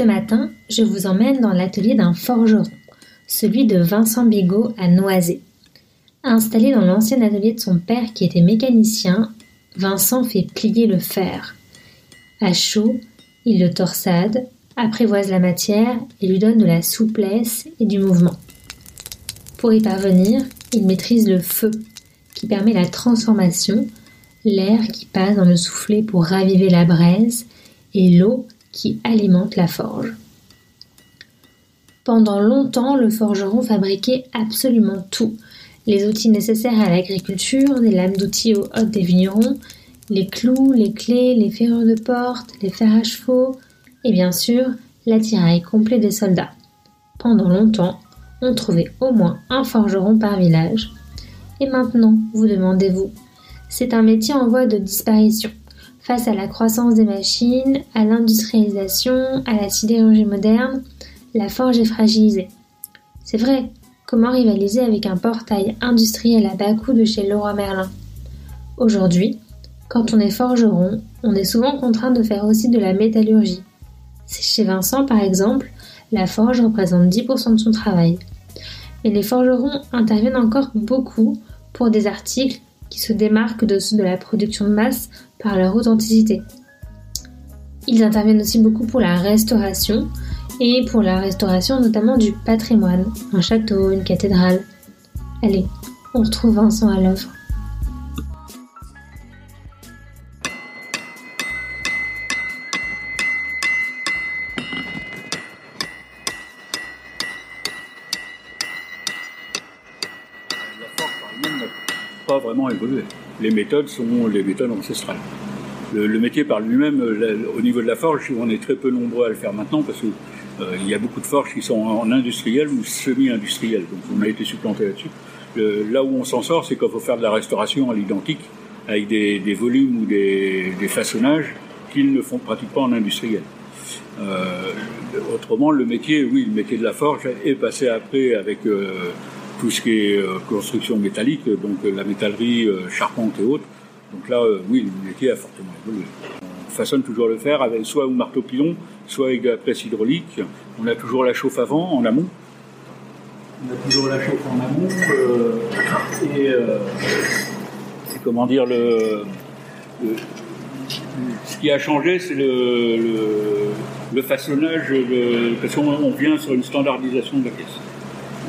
Ce matin, je vous emmène dans l'atelier d'un forgeron, celui de Vincent Bigot à Noisy. Installé dans l'ancien atelier de son père qui était mécanicien, Vincent fait plier le fer. À chaud, il le torsade, apprivoise la matière et lui donne de la souplesse et du mouvement. Pour y parvenir, il maîtrise le feu, qui permet la transformation, l'air qui passe dans le soufflet pour raviver la braise, et l'eau qui alimente la forge. Pendant longtemps, le forgeron fabriquait absolument tout. Les outils nécessaires à l'agriculture, des lames d'outils aux hôtes des vignerons, les clous, les clés, les ferrures de porte, les fers à chevaux, et bien sûr, l'attirail complet des soldats. Pendant longtemps, on trouvait au moins un forgeron par village. Et maintenant, vous demandez-vous, c'est un métier en voie de disparition. Face à la croissance des machines, à l'industrialisation, à la sidérurgie moderne, la forge est fragilisée. C'est vrai, comment rivaliser avec un portail industriel à bas coût de chez Leroy Merlin? Aujourd'hui, quand on est forgeron, on est souvent contraint de faire aussi de la métallurgie. Chez Vincent, par exemple, la forge représente 10% de son travail. Mais les forgerons interviennent encore beaucoup pour des articles qui se démarquent de ceux de la production de masse par leur authenticité. Ils interviennent aussi beaucoup pour la restauration et pour la restauration notamment du patrimoine, un château, une cathédrale. Allez, on retrouve Vincent à l'œuvre. Pas évolué. Les méthodes sont les méthodes ancestrales. Le, métier par lui-même, au niveau de la forge, on est très peu nombreux à le faire maintenant parce qu'il euh, y a beaucoup de forges qui sont en industriel ou semi-industriel. Donc on a été supplanté là-dessus. là où on s'en sort, c'est qu'il faut faire de la restauration à l'identique avec des, volumes ou des, façonnages qu'ils ne font pratiquement en industriel. Euh, autrement, le métier, oui, le métier de la forge est passé après avec euh, tout ce qui est euh, construction métallique, donc euh, la métallerie, euh, charpente et autres. Donc là, oui, le métier a fortement évolué. On façonne toujours le fer avec soit au marteau pilon, soit avec de la presse hydraulique. On a toujours la chauffe avant, en amont. On a toujours la chauffe en amont. et c'est comment dire le, ce qui a changé, c'est le, le, façonnage, parce qu'on vient sur une standardisation de la pièce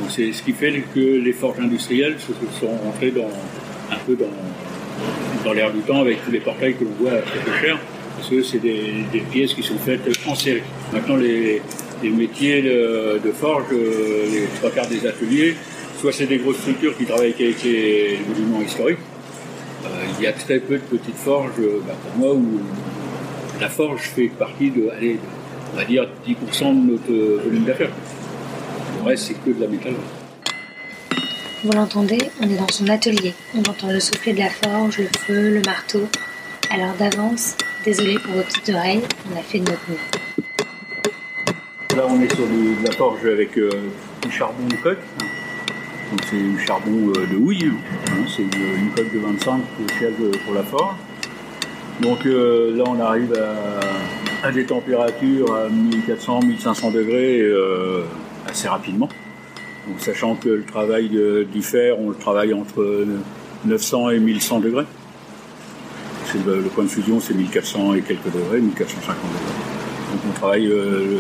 c'est ce qui fait que les forges industrielles sont rentrées un peu dans, dans l'air du temps avec tous les portails que l'on voit à très cher, parce que c'est des, pièces qui sont faites en série. Maintenant, les, métiers de, forge, les trois quarts des ateliers, soit c'est des grosses structures qui travaillent avec les monuments historiques. Euh, il y a très peu de petites forges, euh, bah, pour moi, où la forge fait partie de, on va dire 10% de notre volume d'affaires. Le reste, c'est que de la métal. Vous l'entendez, on est dans son atelier. On entend le soufflet de la forge, le feu, le marteau. Alors d'avance, désolé pour vos petites oreilles, on a fait de notre mieux. Là, on est sur de la forge avec euh, du charbon de coque. Donc c'est du charbon euh, de houille. Hein. C'est une, coque de 25 pour la forge. Donc euh, là, on arrive à, des températures à 1400-1500 degrés assez rapidement. sachant que le travail du fer, on le travaille entre 900 et 1100 degrés. Le, point de fusion, c'est 1400 et quelques degrés, 1450 degrés. Donc on travaille euh,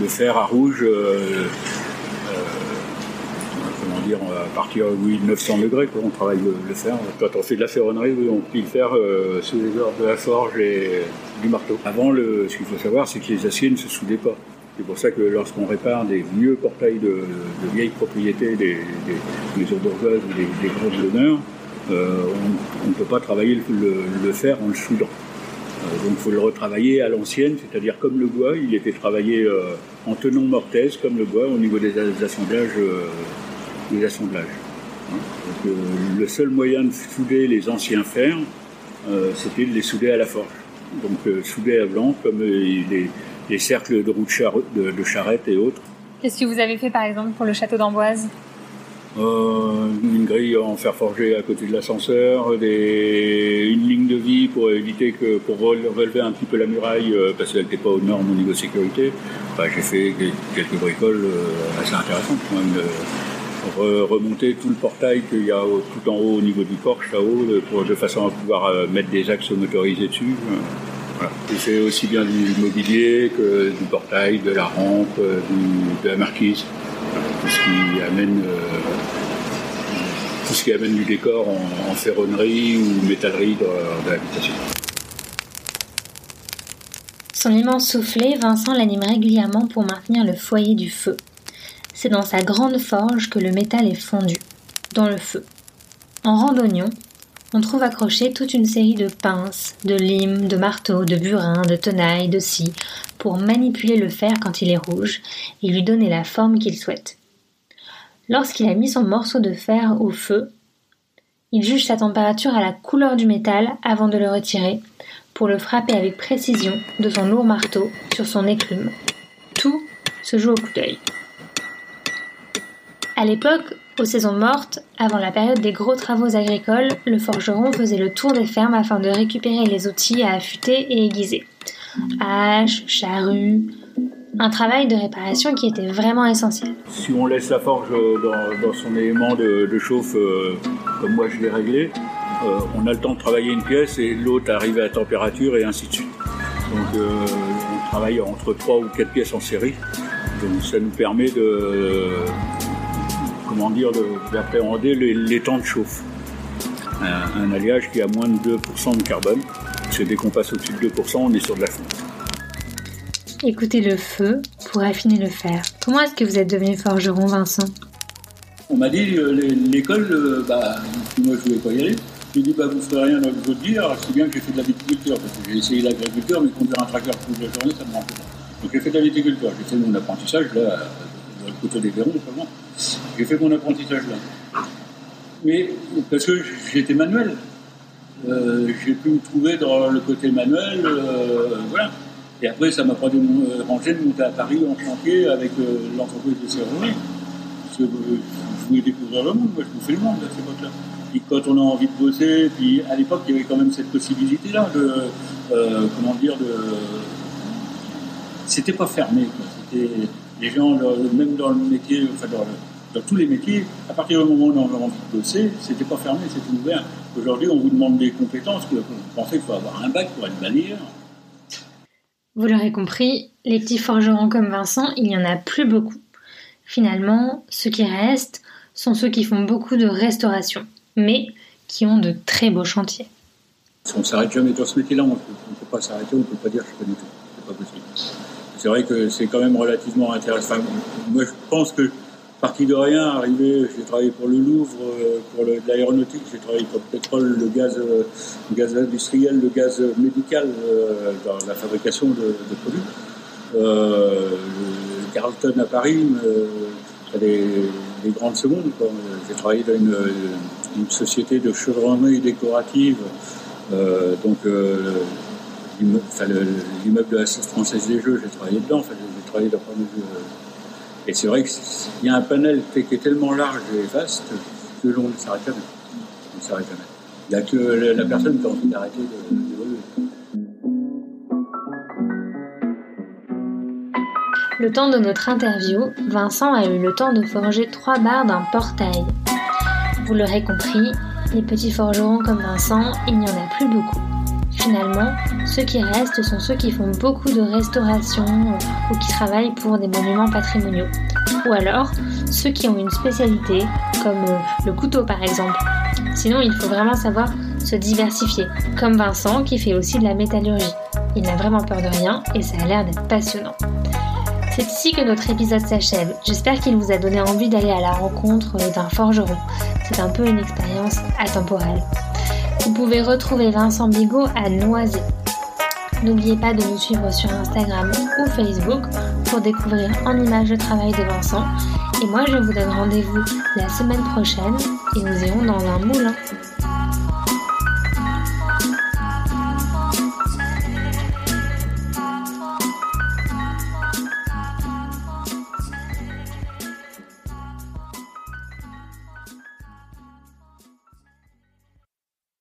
le, fer à rouge, euh, euh, comment dire, à partir de 900 degrés, on travaille le, fer. Quand on fait de la ferronnerie, on plie le fer sous les ordres de la forge et du marteau. Avant, ce qu'il faut savoir, c'est que les aciers ne se soudaient pas. C'est pour ça que lorsqu'on répare des vieux portails de, vieilles propriétés, des, maisons bourgeoises ou des, des d'honneur, euh, on ne peut pas travailler le, fer en le soudant. donc il faut le retravailler à l'ancienne, c'est-à-dire comme le bois, il était travaillé en tenant mortaise comme le bois au niveau des assemblages. des assemblages. Hein. le seul moyen de souder les anciens fers, c'était de les souder à la forge. Donc souder à blanc comme les, les cercles de roues de, de, charrette et autres. Qu'est-ce que vous avez fait par exemple pour le château d'Amboise? Euh, une grille en fer forgé à côté de l'ascenseur, des, une ligne de vie pour éviter que pour relever un petit peu la muraille euh, parce qu'elle n'était pas aux normes au niveau de sécurité. Bah, j'ai fait quelques bricoles euh, assez intéressantes quand même. Remonter tout le portail qu'il y a tout en haut au niveau du porche là-haut de façon à pouvoir mettre des axes motorisés dessus. Voilà. fait aussi bien du mobilier que du portail, de la rampe, de la marquise, tout ce qui amène tout ce qui amène du décor en, ferronnerie ou métallerie de, l'habitation. Son immense soufflet, Vincent l'anime régulièrement pour maintenir le foyer du feu. C'est dans sa grande forge que le métal est fondu, dans le feu. En randonnion, on trouve accroché toute une série de pinces, de limes, de marteaux, de burins, de tenailles, de scies, pour manipuler le fer quand il est rouge et lui donner la forme qu'il souhaite. Lorsqu'il a mis son morceau de fer au feu, il juge sa température à la couleur du métal avant de le retirer, pour le frapper avec précision de son lourd marteau sur son éclume. Tout se joue au coup d'œil. À l'époque, aux saisons mortes, avant la période des gros travaux agricoles, le forgeron faisait le tour des fermes afin de récupérer les outils à affûter et aiguiser. Hache, charrue, un travail de réparation qui était vraiment essentiel. Si on laisse la forge dans, son élément de, chauffe, euh, comme moi je l'ai réglé, euh, on a le temps de travailler une pièce et l'autre arrive à température et ainsi de suite. Donc euh, on travaille entre 3 ou 4 pièces en série. Donc ça nous permet de comment dire d'appréhender les, temps de chauffe. Un, un, alliage qui a moins de 2% de carbone. C'est dès qu'on passe au-dessus de 2%, on est sur de la fonte. Écoutez le feu pour affiner le fer. Comment est-ce que vous êtes devenu forgeron, Vincent? On m'a dit, euh, l'école, euh, bah, moi je ne voulais pas y aller. J'ai dit, bah, vous ne ferez rien dans le veux dire, c'est bien que j'ai fait de la viticulture, parce que j'ai essayé l'agriculture, mais conduire un tracteur toute la journée, ça me manque pas. Donc j'ai fait de la viticulture, j'ai fait mon apprentissage là, le côté des verrons, seulement. J'ai fait mon apprentissage là. Mais parce que j'étais manuel, euh, j'ai pu me trouver dans le côté manuel, voilà. Et après, ça m'a pas dérangé de monter à Paris en chantier avec euh, l'entreprise de serrurerie. Parce que euh, je voulais découvrir le monde, moi je fais le monde à cette époque-là. Puis quand on a envie de bosser, puis à l'époque, il y avait quand même cette possibilité-là de, euh, comment dire, de. C'était pas fermé, quoi. C'était les gens, même dans le métier, enfin dans, tous les métiers, à partir du moment où on a envie de bosser, c'était pas fermé, c'était ouvert. Aujourd'hui, on vous demande des compétences, que vous pensez qu'il faut avoir un bac pour être balayeur. Vous l'aurez compris, les petits forgerons comme Vincent, il n'y en a plus beaucoup. Finalement, ceux qui restent sont ceux qui font beaucoup de restauration, mais qui ont de très beaux chantiers. On ne s'arrête jamais dans ce métier-là, on ne peut pas s'arrêter, on ne peut pas dire que je pas du tout. C'est pas possible. C'est vrai que c'est quand même relativement intéressant. moi, je pense que parti de rien, j'ai travaillé pour le Louvre, euh, pour l'aéronautique, j'ai travaillé pour le pétrole, le gaz, euh, gaz industriel, le gaz médical euh, dans la fabrication de, produits. Carlton à Paris, des, des, grandes secondes. J'ai travaillé dans une, société de chaudronnerie décorative, donc l'immeuble de la Française des Jeux, j'ai travaillé dedans, j'ai travaillé dans et c'est vrai qu'il y a un panel qui est tellement large et vaste que l'on ne s'arrête jamais. On ne s'arrête jamais. Il n'y a que la personne qui a envie d'arrêter d'évoluer. Le temps de notre interview, Vincent a eu le temps de forger trois barres d'un portail. Vous l'aurez compris, les petits forgerons comme Vincent, il n'y en a plus beaucoup. Finalement, ceux qui restent sont ceux qui font beaucoup de restauration ou qui travaillent pour des monuments patrimoniaux. Ou alors, ceux qui ont une spécialité, comme euh, le couteau par exemple. Sinon, il faut vraiment savoir se diversifier, comme Vincent qui fait aussi de la métallurgie. Il n'a vraiment peur de rien et ça a l'air d'être passionnant. C'est ici que notre épisode s'achève. J'espère qu'il vous a donné envie d'aller à la rencontre d'un forgeron. C'est un peu une expérience atemporelle. Vous pouvez retrouver Vincent Bigot à Noisy. N'oubliez pas de nous suivre sur Instagram ou Facebook pour découvrir en images le travail de Vincent. Et moi, je vous donne rendez-vous la semaine prochaine et nous irons dans un moulin.